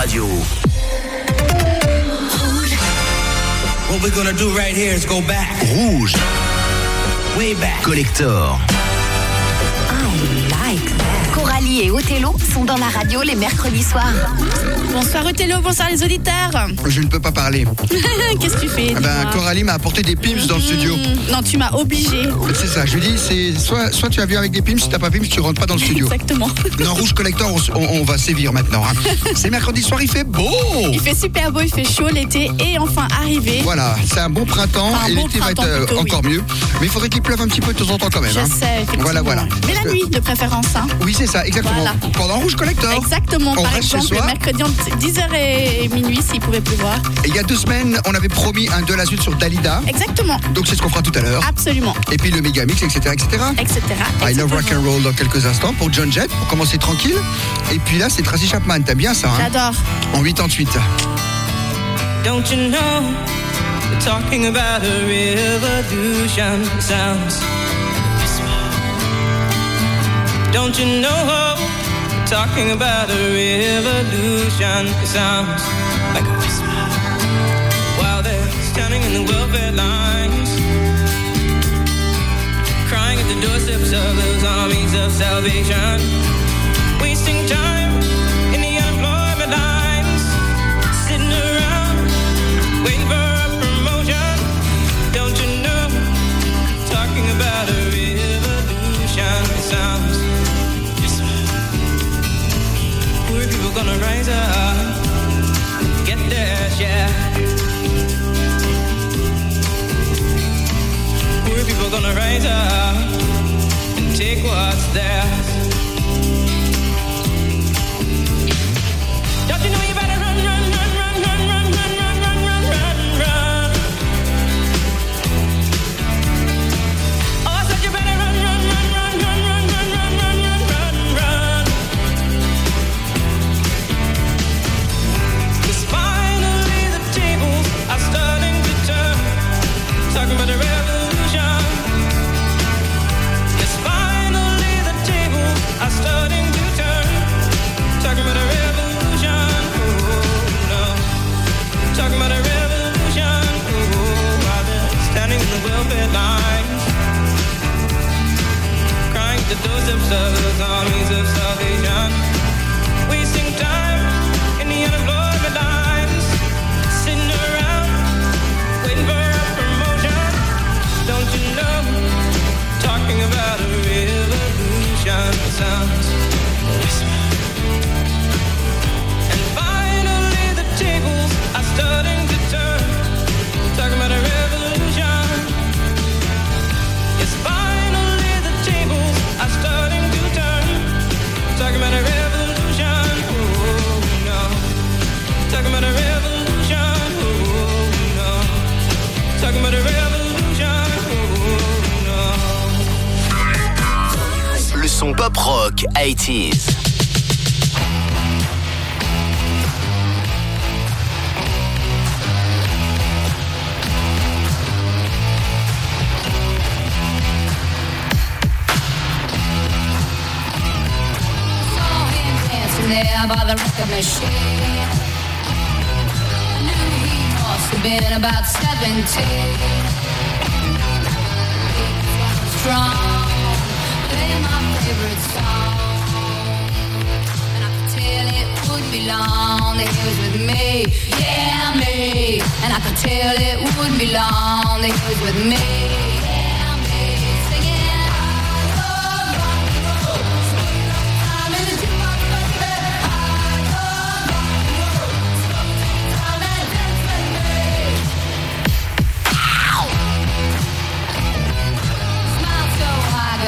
Radio. What we're gonna do right here is go back, Rouge. way back. Collector. Et Othello sont dans la radio les mercredis soirs. Bonsoir Othello, bonsoir les auditeurs. Je ne peux pas parler. Qu'est-ce que tu fais? Ah ben, Coralie m'a apporté des pims dans le studio. Hmm, Non, tu m'as obligé. C'est ça, je lui dis, c'est soit, soit tu as vu avec des pims, si t'as pas pims, tu rentres pas dans le studio. Exactement. Dans Rouge Collector, on, s- on- on va sévir maintenant. hein. C'est mercredi soir, il fait beau Il fait super beau, il fait chaud, l'été est enfin arrivé. Voilà, c'est un bon printemps Enfin, un et bon l'été va être printemps euh, plutôt, oui. encore mieux. Mais il faudrait qu'il pleuve un petit peu de temps en temps quand même. Je hein. sais. Voilà, voilà. Mais la que- nuit de préférence, hein. Oui, c'est ça, exactement. Voilà. Pendant Rouge Collector. Exactement, On par reste chez exemple, soi. le mercredi entre 10h et minuit s'il pouvait pleuvoir. Et il y a deux semaines, on avait promis un de la suite sur Dalida. Exactement, Donc c'est ce qu'on fera tout à l'heure. absolument, Et puis le Megamix, etc. etc. etc. I love rock and roll dans quelques instants pour John Jett, pour commencer tranquille. Et puis là, c'est Tracy Chapman, t'aimes bien ça hein? J'adore. En 88. Don't you know we're talking about a revolution? Sounds? Don't you know we're talking about a revolution? It sounds like a whisper. While they're standing in the welfare lines, crying at the doorsteps of those armies of salvation, wasting time in the unemployment lines, sitting around waiting for People gonna rise up, get their share. Poor people gonna rise up and take what's theirs. Don't you know And finally the tables are starting son pop rock 80s. dancing there by the record machine. He about 17. Strong, favorite song. And I could tell it would be long that he with me, yeah, me. And I could tell it would be long that he with me,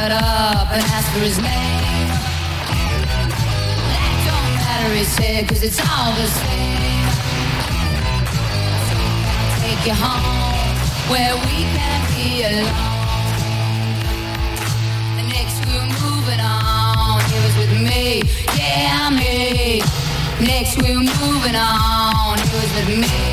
Got up and ask for his name. That don't matter, he said, cause it's all the same. So I'll take you home where we can be alone. Next we're moving on. He was with me, yeah, me. Next we're moving on. He was with me,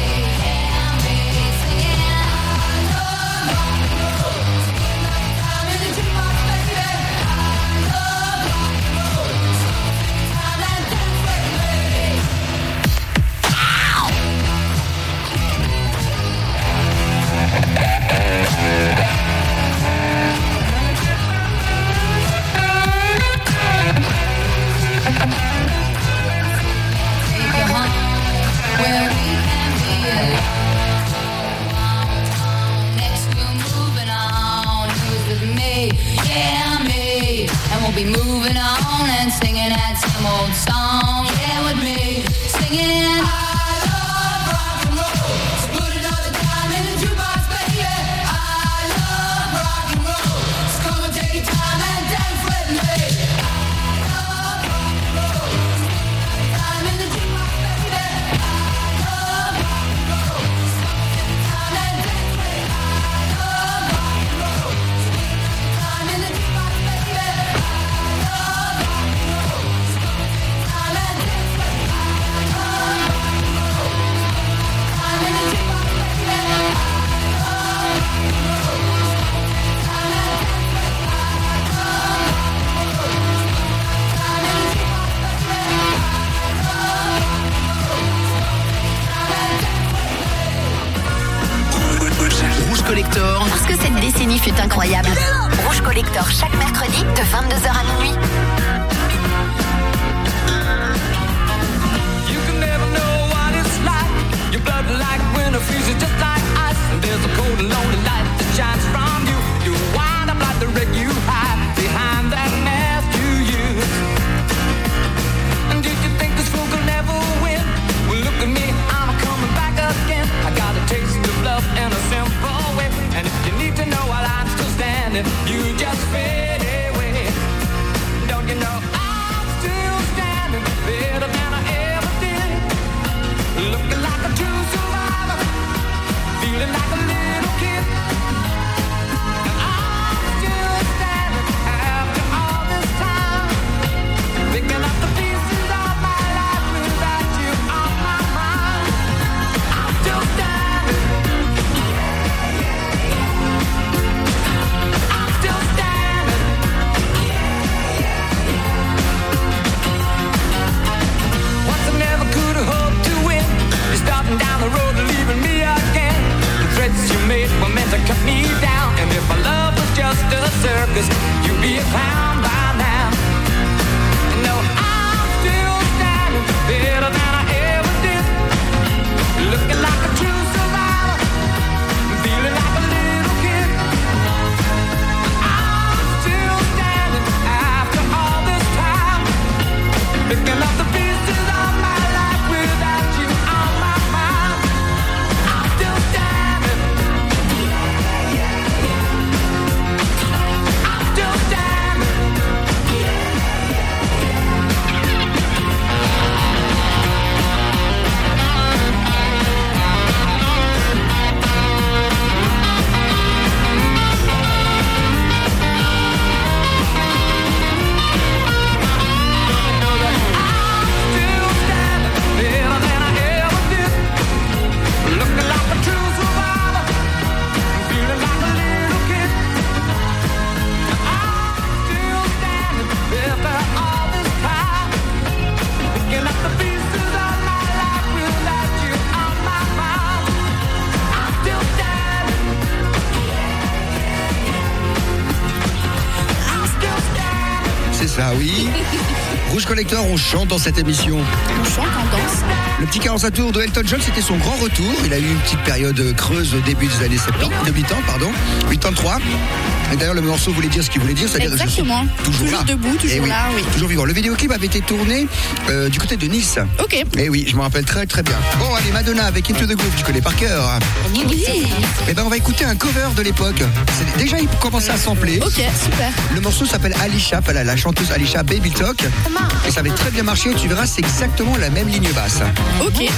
chante dans cette émission. Le petit 45 tours de Elton John, c'était son grand retour. Il a eu une petite période creuse au début des années 70, de 8 ans, pardon, 83. Et d'ailleurs, le morceau voulait dire ce qu'il voulait dire, c'est-à-dire Exactement. Toujours, toujours là. debout, toujours eh là, oui. Toujours vivant. Le vidéoclip avait été tourné euh, du côté de Nice. Ok. Et oui, je me rappelle très très bien. Bon, allez, Madonna avec Into the Groove, tu connais par cœur. Oui. Et ben, on va écouter un cover de l'époque. Déjà, il commençait à sampler. Ok, super. Le morceau s'appelle Alicia, la chanteuse Alicia Baby Talk. Et ça avait très bien marché. Tu verras, c'est exactement la même ligne basse. Ok.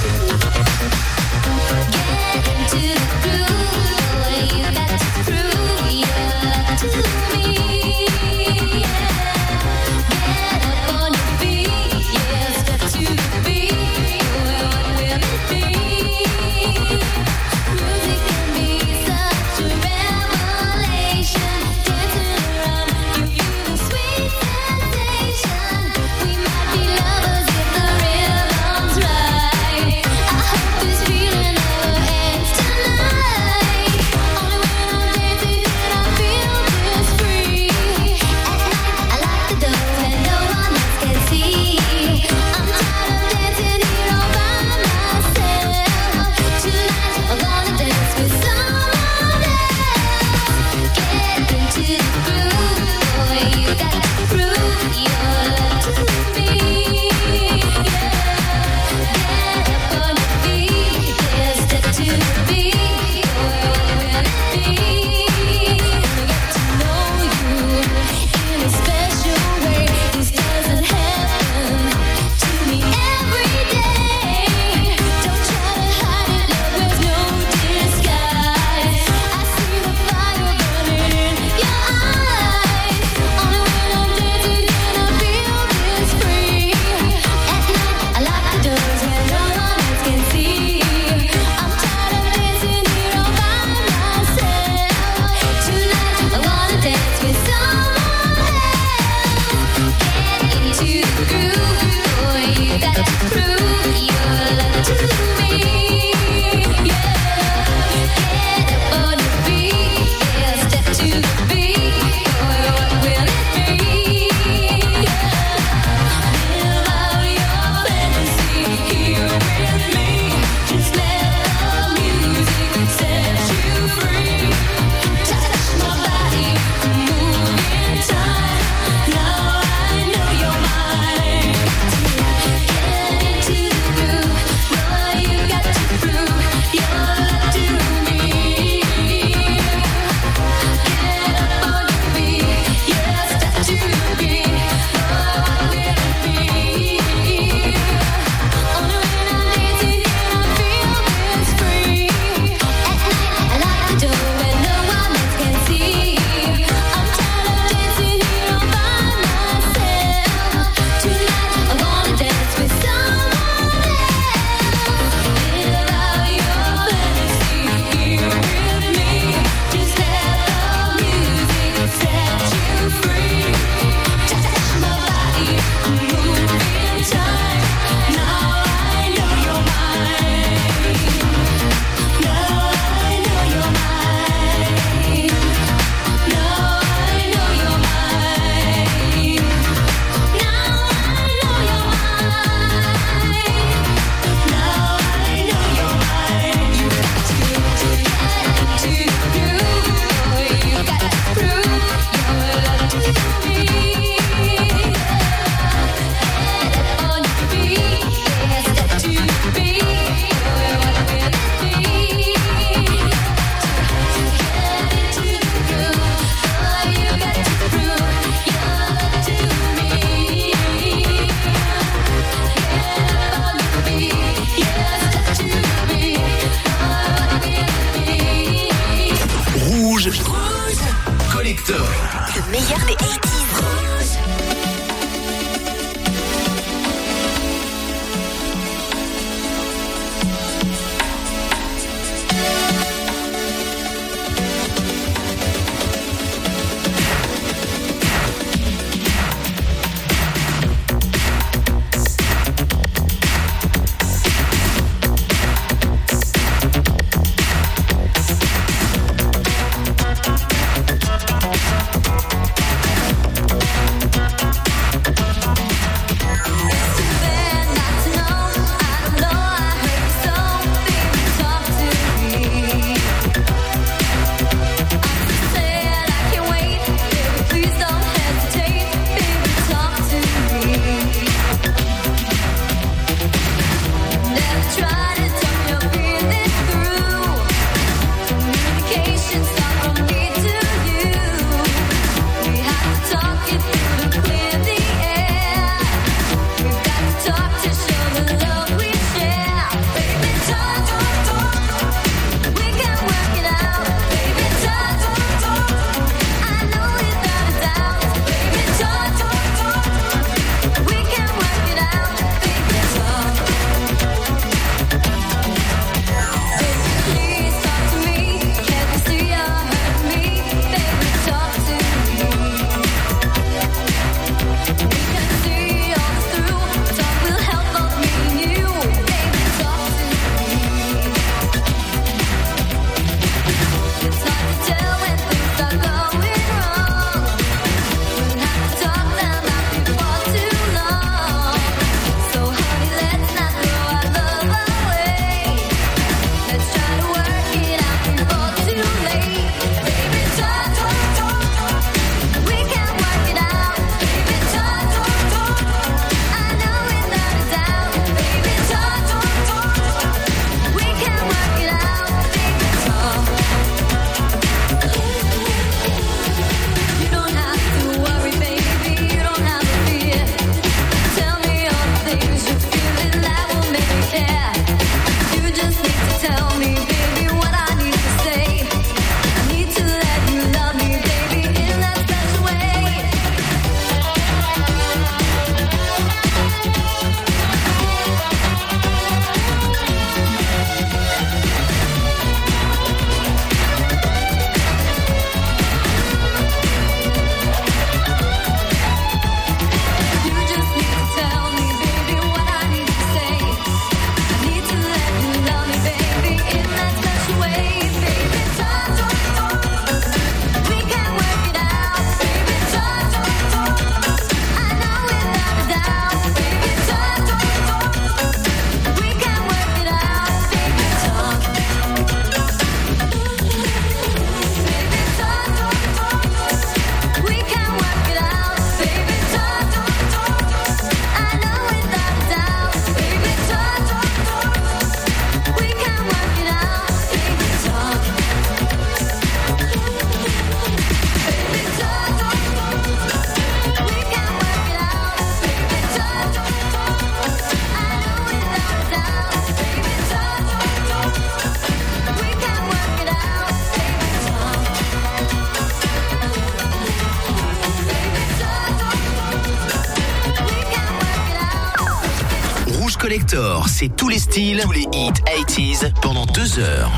tous les styles, tous les hits 80s pendant deux heures.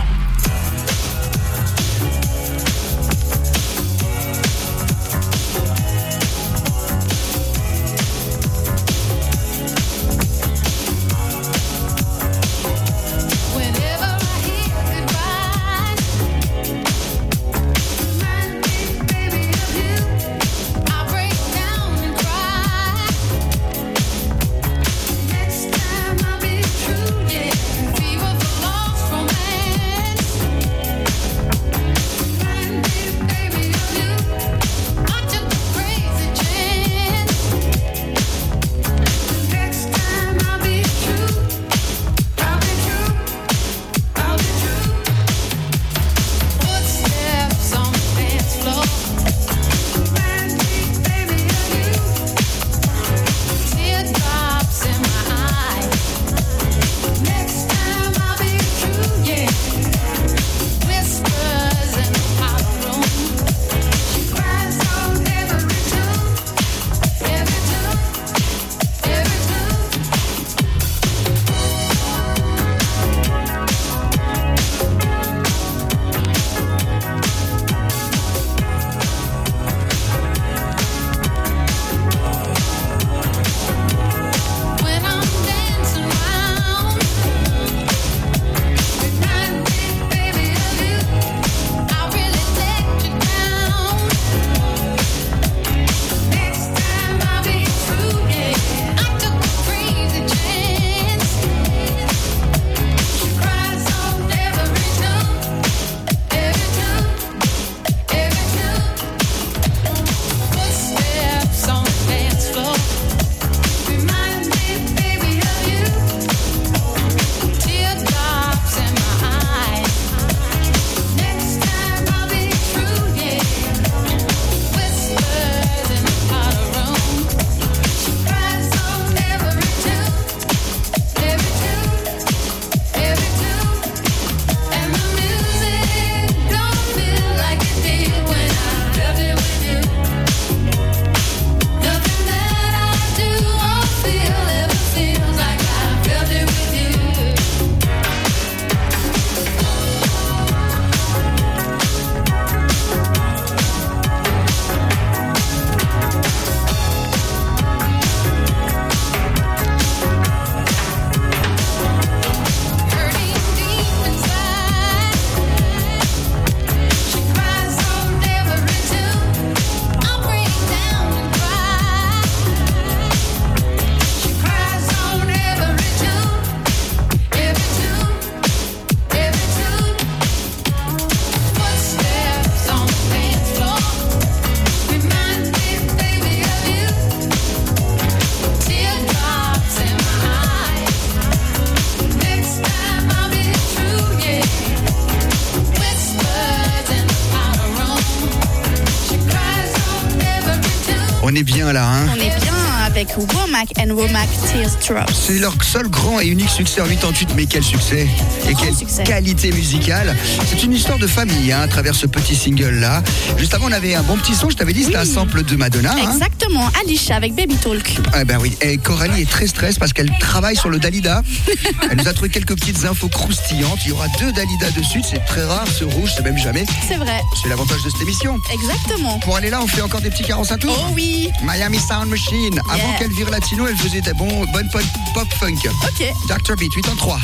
On est bien là, hein avec Womack and Womack. C'est leur seul grand et unique succès en 88, mais quel succès Et quelle succès. qualité musicale C'est une histoire de famille hein, à travers ce petit single-là. Juste avant, on avait un bon petit son, je t'avais dit, c'était un sample de Madonna. hein. Exactement, Alicia avec Baby Talk. Ah ben oui, et Coralie est très stress parce qu'elle travaille sur le Dalida. Elle nous a trouvé quelques petites infos croustillantes. Il y aura deux Dalida dessus, c'est très rare, ce rouge, c'est même jamais. C'est vrai, C'est l'avantage de cette émission. exactement. Pour aller là, on fait encore des petits 45 tours. Oh oui, Miami Sound Machine. Avant Yeah. qu'elle vire latino, elle faisait des bons, bonnes pop, pop funk. ok. Dr. Beat, 8 en 3.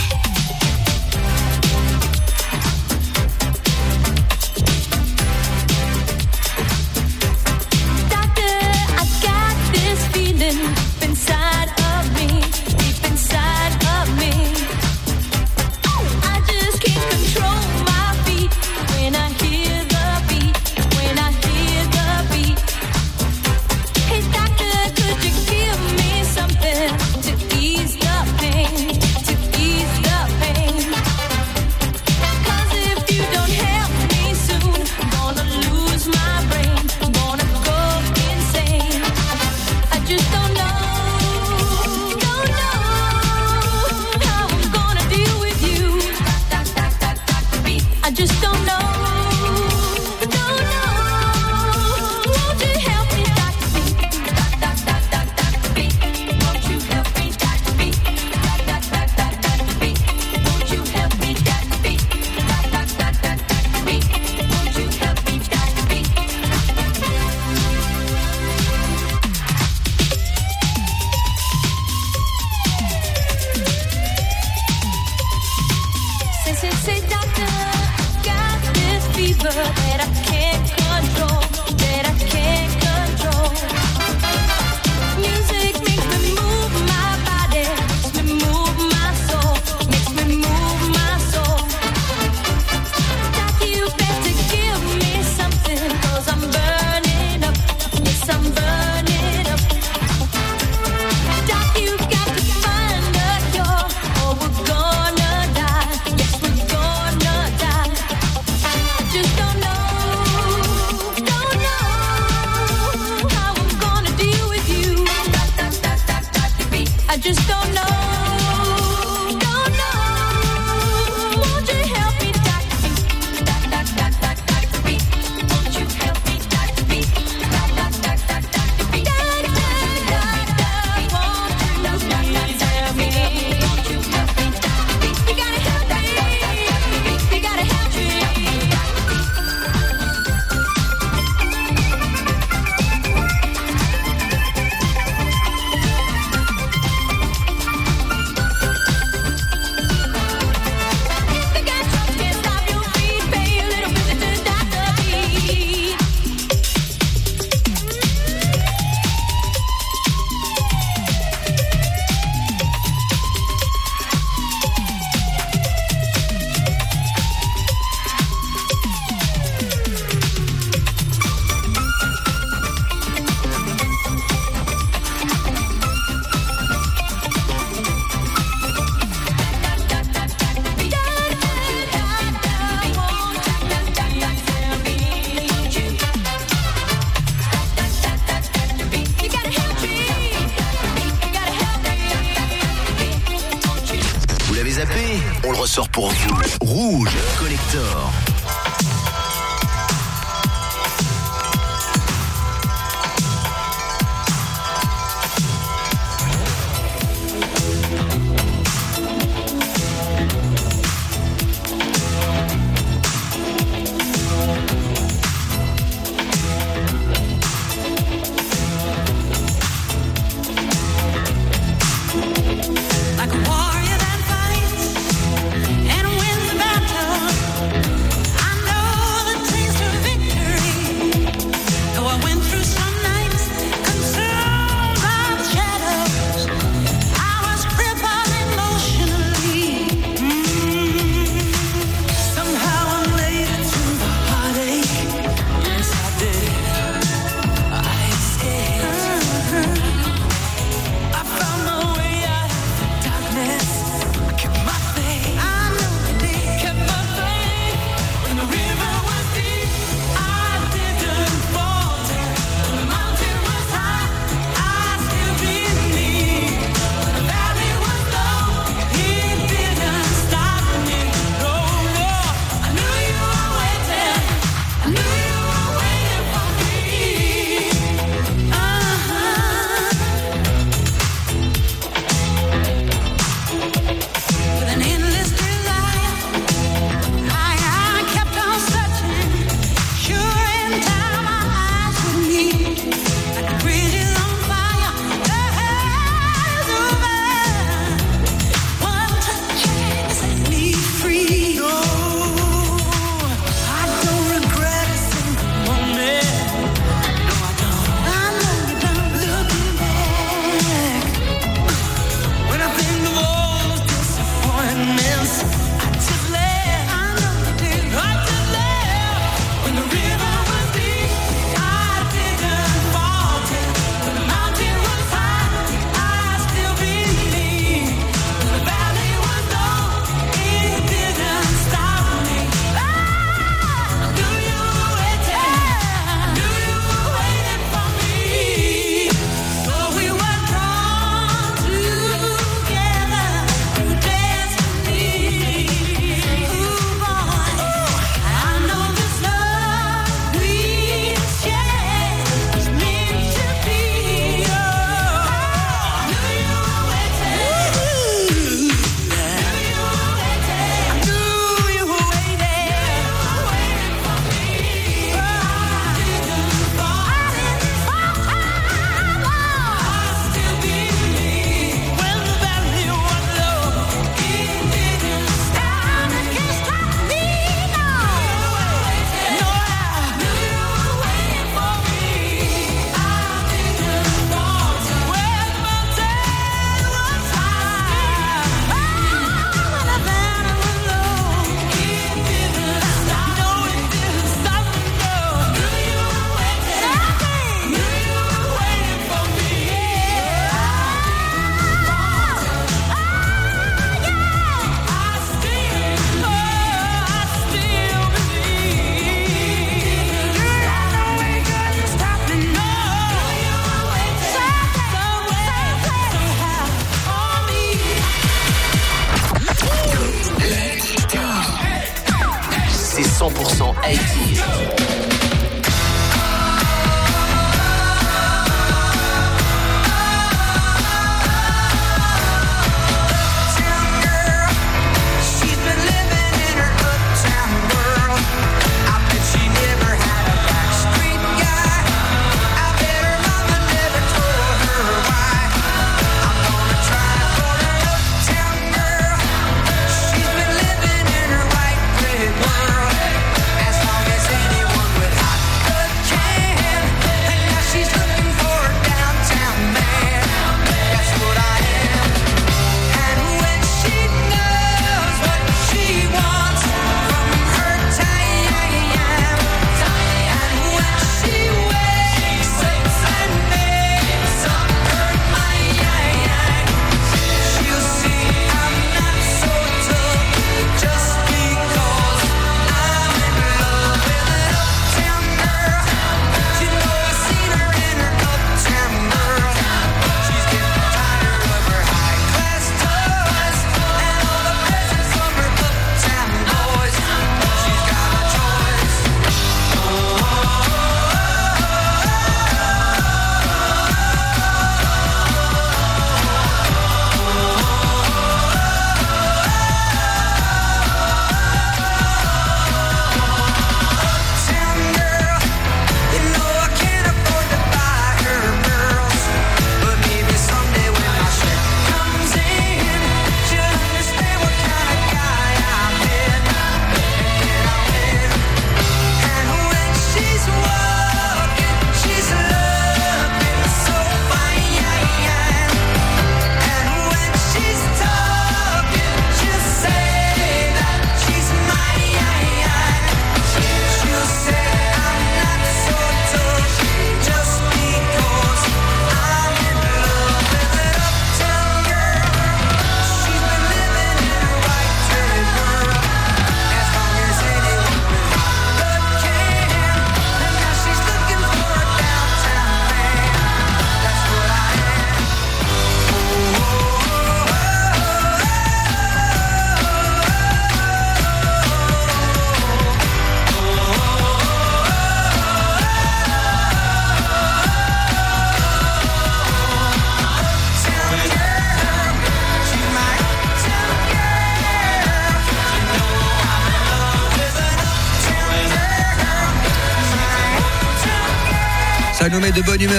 Ressort pour vous. Rouge Collector.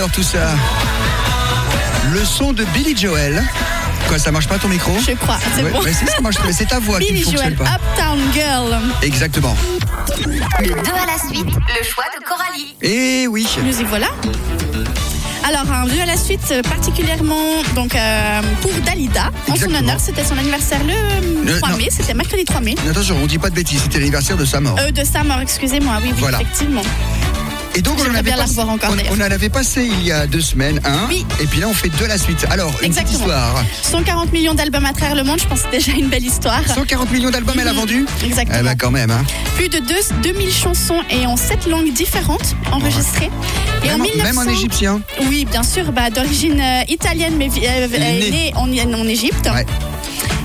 De tout ça. Le son de Billy Joel. Quoi, ça marche pas ton micro Je crois, c'est Ouais, bon. mais c'est ça marche, mais c'est ta voix qui ne Billy fonctionne Joel, pas. Uptown Girl. Exactement. Le 2 à la suite, le choix de Coralie. Et oui. Nous y voilà. Alors, un vœu à la suite, euh, particulièrement donc, euh, pour Dalida. En son honneur, c'était son anniversaire le Le- 3 non. mai, c'était mercredi 3 mai. Attention, on dit pas de bêtises, c'était l'anniversaire de sa mort. Euh, de sa mort, excusez-moi, oui, oui, Voilà. effectivement. Et donc on en, avait bien passé, encore, on, en avait passé il y a deux semaines un, Oui. et puis là on fait deux à la suite. Alors, une petite histoire. 140 millions d'albums à travers le monde, je pense que c'est déjà une belle histoire. 140 millions d'albums elle a Mhm. vendu Exactement. Eh ben quand même, hein. Plus de deux- 2000 chansons et en 7 langues différentes enregistrées. Et Même, en en- 1900... même en égyptien. Oui, bien sûr, bah, d'origine euh, italienne, mais euh, Elle est elle est née. née en, en Égypte. Ouais.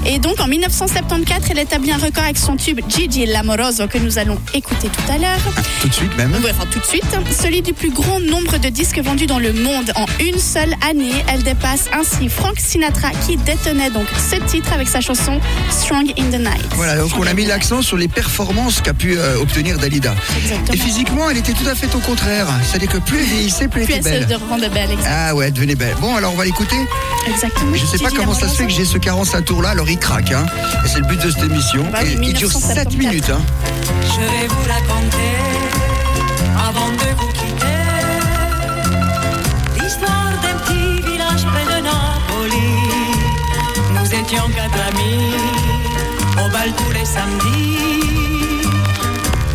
Et donc en 1974, elle établit un record avec son tube Gigi L'Amoroso que nous allons écouter tout à l'heure. Tout de suite même. Ouais, enfin, tout de suite. Celui du plus grand nombre de disques vendus dans le monde en une seule année. Elle dépasse ainsi Frank Sinatra qui détenait donc ce titre avec sa chanson Strong in the Night. Voilà, donc on a mis l'accent sur les performances qu'a pu euh, obtenir Dalida. Exactement. Et physiquement, elle était tout à fait au contraire. C'est-à-dire que plus elle vieillissait, plus elle était elle se belle. rend de belle, Ah ouais, elle devenait belle. Bon, alors on va l'écouter. exactement. Je sais pas comment ça se fait que j'ai ce 45 tours là, alors il craque. Hein. Et c'est le but de cette émission. Bah Et il dure 7 1974. minutes. Hein. Je vais vous raconter avant de vous quitter l'histoire d'un petit village près de Napoli. Nous étions quatre amis au bal tous les samedis,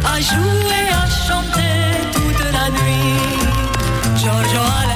à jouer, à chanter toute la nuit. Giorgio à la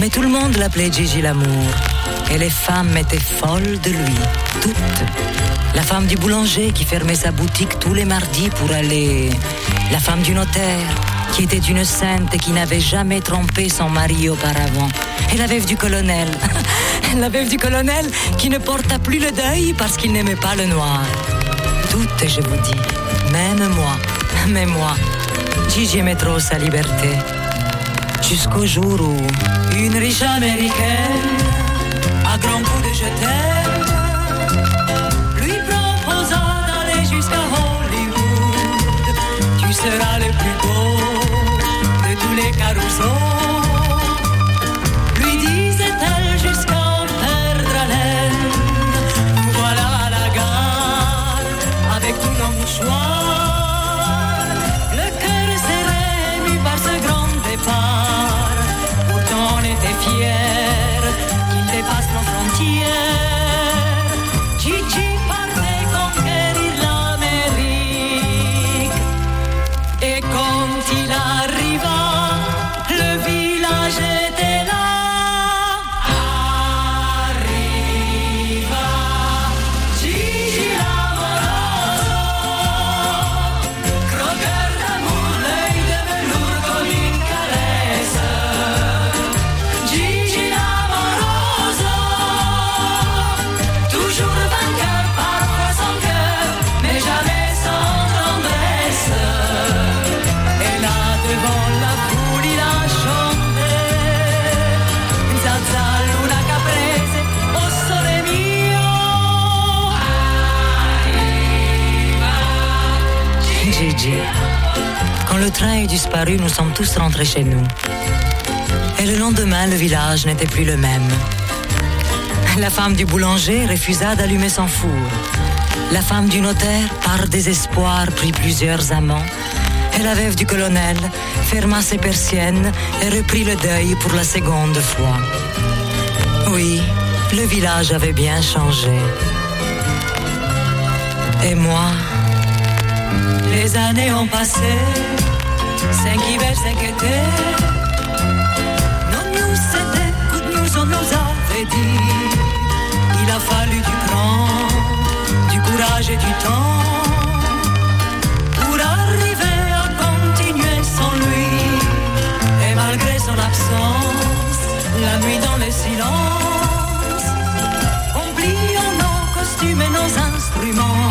Mais tout le monde l'appelait Gigi l'amour. Et les femmes étaient folles de lui, toutes. La femme du boulanger qui fermait sa boutique tous les mardis pour aller. La femme du notaire qui était une sainte et qui n'avait jamais trompé son mari auparavant. Et la veuve du colonel. la veuve du colonel qui ne porta plus le deuil parce qu'il n'aimait pas le noir. Toutes, je vous dis. Même moi. Mais moi. Gigi aimait trop sa liberté. Jusqu'au jour où une riche américaine, à grands coups de je lui proposa d'aller jusqu'à Hollywood. Tu seras le plus beau de tous les carousaux. Quand le train est disparu, nous sommes tous rentrés chez nous. Et le lendemain, le village n'était plus le même. La femme du boulanger refusa d'allumer son four. La femme du notaire, par désespoir, prit plusieurs amants. Et la veuve du colonel ferma ses persiennes et reprit le deuil pour la seconde fois. Oui, le village avait bien changé. Et moi, les années ont passé, cinq hivers, cinq étés. Non, nous, c'était, écoute, nous, on nous avait dit. Il a fallu du cran, du courage et du temps pour arriver à continuer sans lui. Et malgré son absence, la nuit dans le silence, oubliant nos costumes et nos instruments,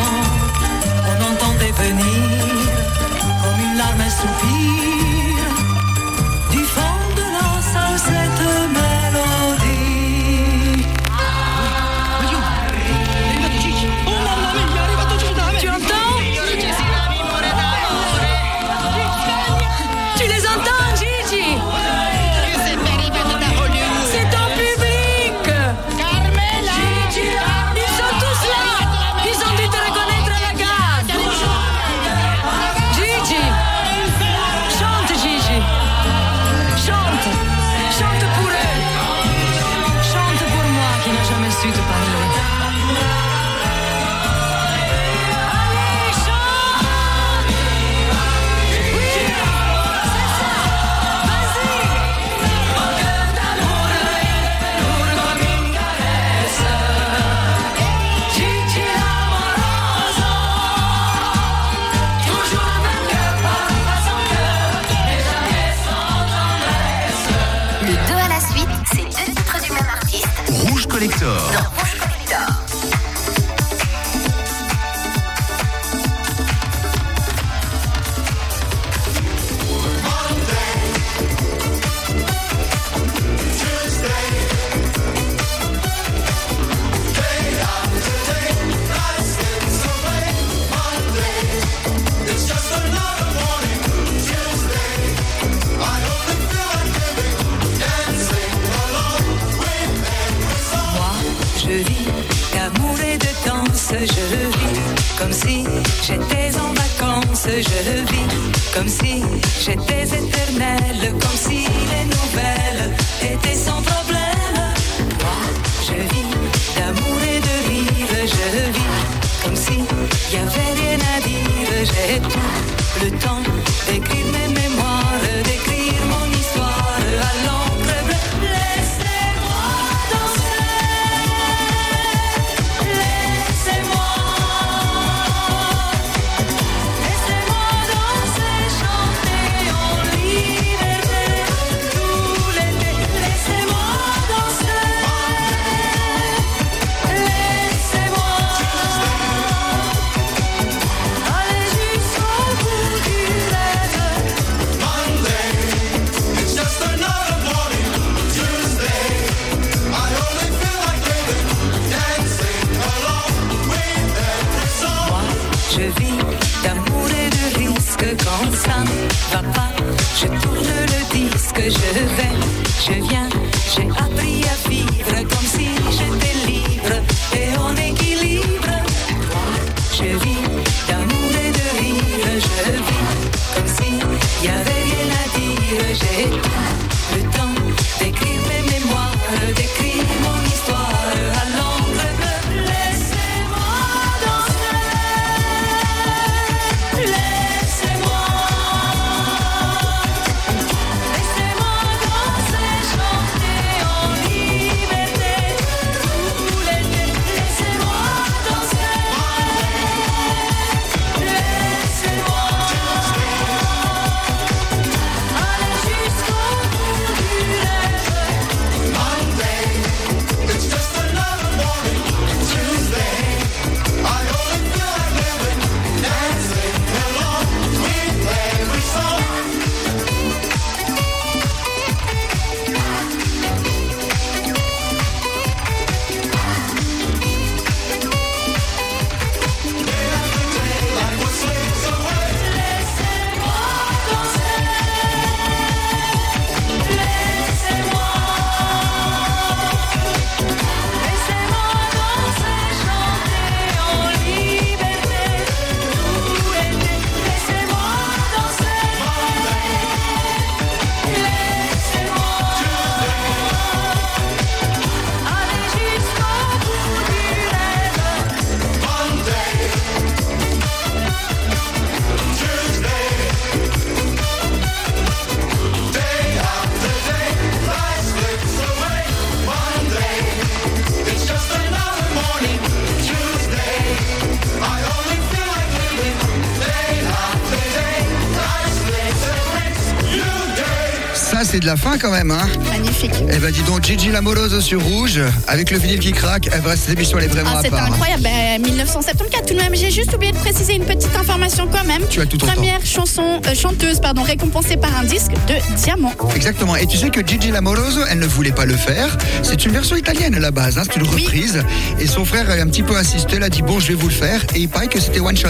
quand même, hein Magnifique. Eh ben dis donc, Gigi Lamoroso sur Rouge, avec le vinyle qui craque, eh ben, cette émission elle est vraiment Ah, à c'était part. hein. incroyable. Ben, 1974 tout de même. J'ai juste oublié de préciser une petite information quand même. Tu as tout Première chanson, euh, chanteuse pardon, récompensée par un disque de diamant. Exactement. Et tu sais que Gigi Lamoroso, elle ne voulait pas le faire. C'est une version italienne à la base, hein, c'est une reprise. Et son frère a un petit peu insisté, il a dit bon, je vais vous le faire. Et il paraît que c'était one shot.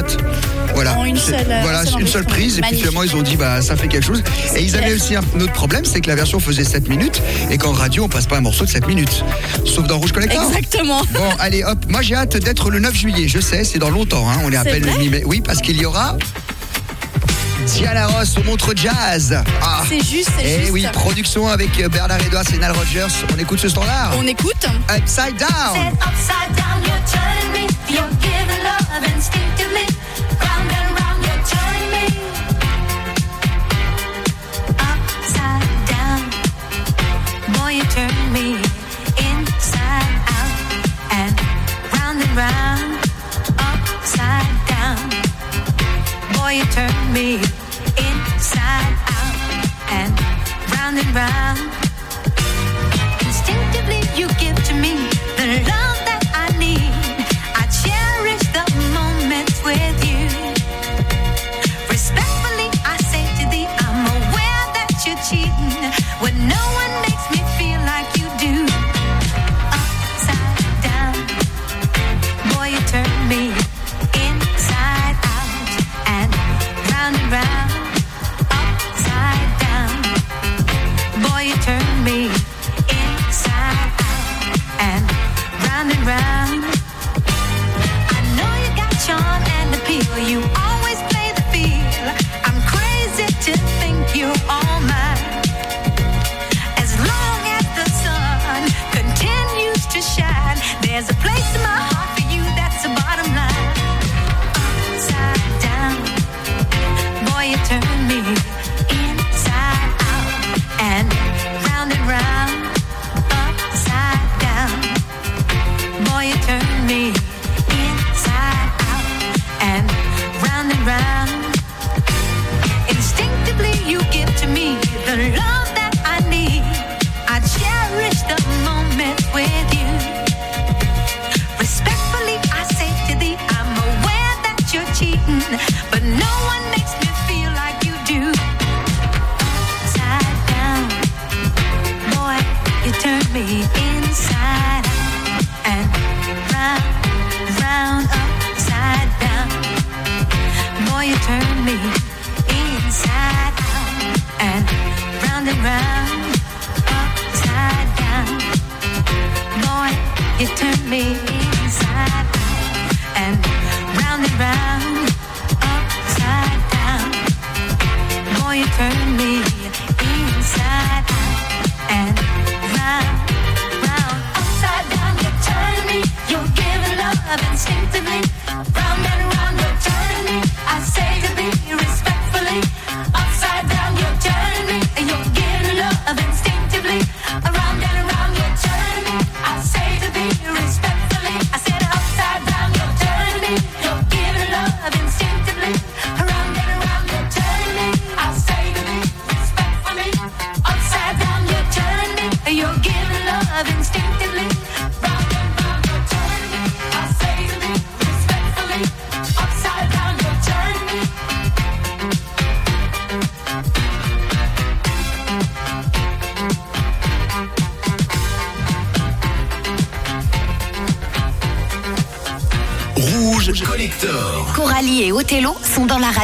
Voilà. En une C'est- seule, euh, voilà, une seule prise. Et puis finalement, ils ont dit bah ça fait quelque chose. Et ils avaient aussi un autre problème, c'est que la version faisait 7 minutes et qu'en radio, on passe pas un morceau de 7 minutes. Sauf dans Rouge Collector. Exactement. Bon, allez, hop. Moi, j'ai hâte d'être le 9 juillet. Je sais, c'est dans longtemps. Hein. On est à peine le mi-mai. Oui, parce qu'il y aura. Diana Ross au Montre Jazz. Ah. C'est juste, c'est Eh juste. oui, production avec Bernard Edouard et Nal Rogers. On écoute ce standard. On écoute. Upside Down. upside down, you're turning me. You're giving love instinctively. Round and round, you turn me inside out and round and round.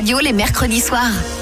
Radio les mercredis soirs.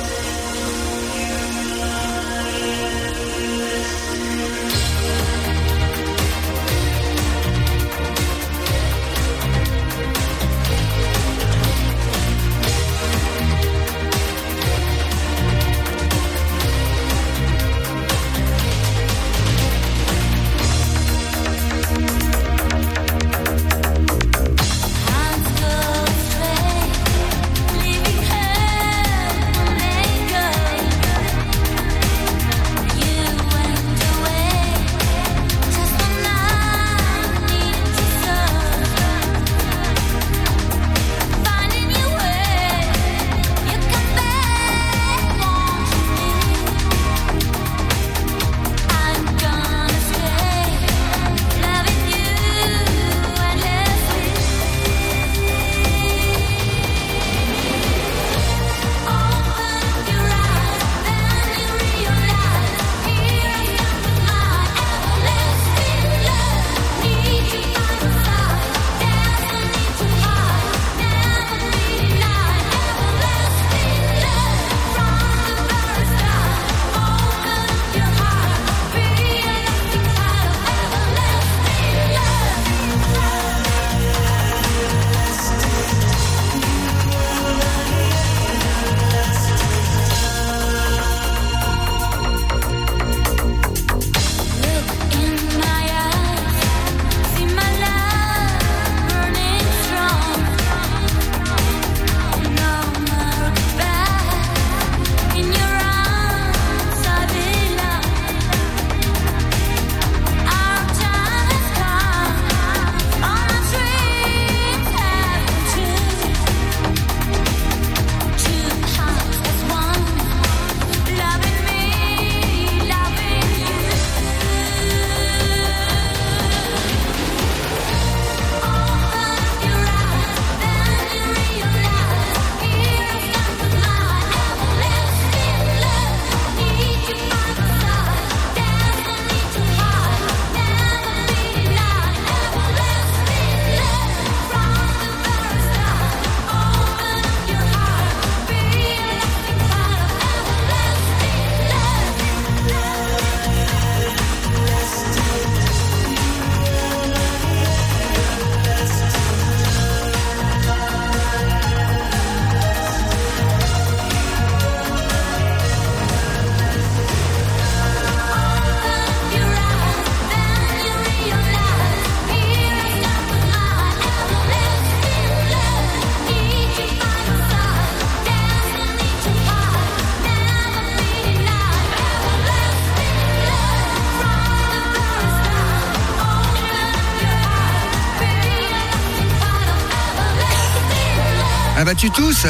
Bah tu tousses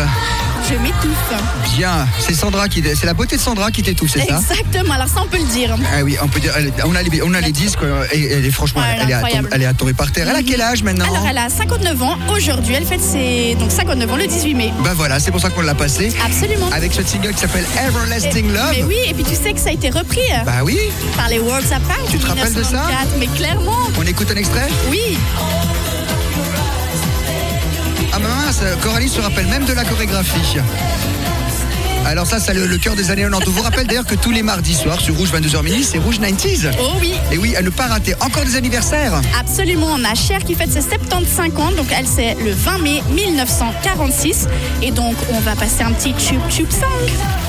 Je m'étouffe. Bien, c'est Sandra qui, c'est la beauté de Sandra qui t'étouffe, c'est ça Exactement, alors ça on peut le dire. Ah oui, on peut dire, on a les, on a les disques, et elle est franchement, elle, est à incroyable. tom- elle est à tomber par terre. Elle a quel âge maintenant Alors elle a 59 ans aujourd'hui, elle fête ses donc 59 ans le 18 mai. Bah voilà, c'est pour ça qu'on l'a passé. Absolument. Avec ce single qui s'appelle Everlasting Love. Mais oui, et puis tu sais que ça a été repris euh, Bah oui, par les Worlds Apart. Tu te rappelles de ça 1994, Mais clairement, on écoute un extrait? Oui. Coralie se rappelle même de la chorégraphie. Alors ça, c'est le, cœur des années 90. On vous rappelle d'ailleurs que tous les mardis soirs sur Rouge 22h30, c'est Rouge 90s. Oh oui. Et oui, à ne pas rater. Encore des anniversaires. Absolument. On a Cher qui fête ses 75 ans. Donc elle, c'est le 20 mai 1946. Et donc, on va passer un petit tube tube 5.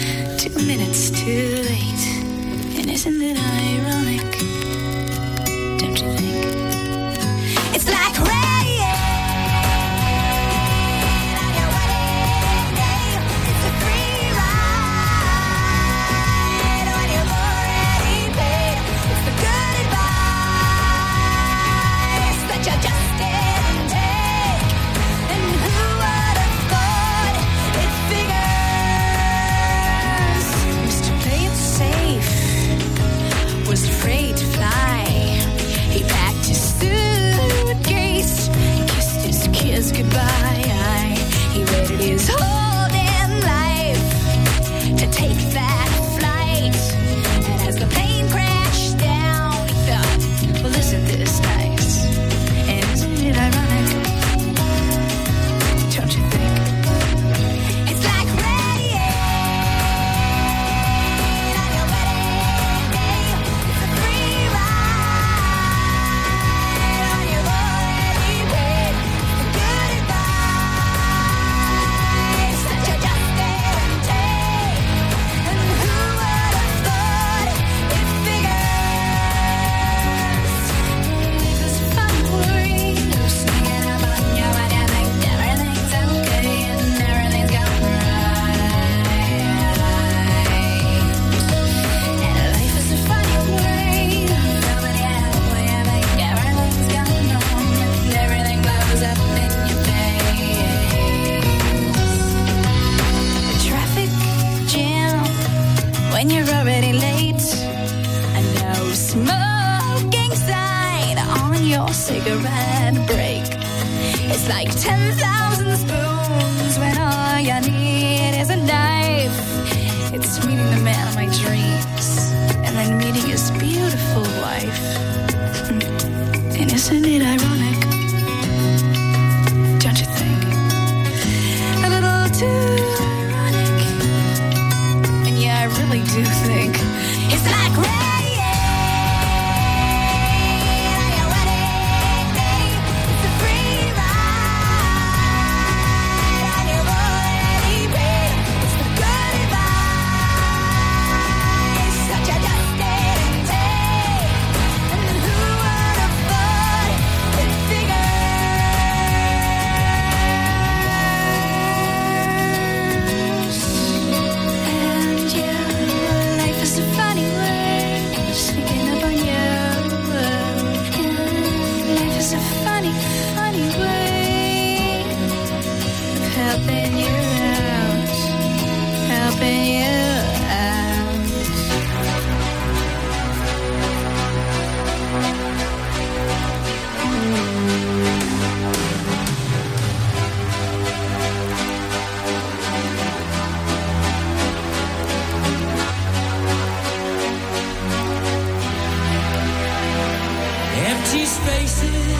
minutes too late. And isn't it ironic? see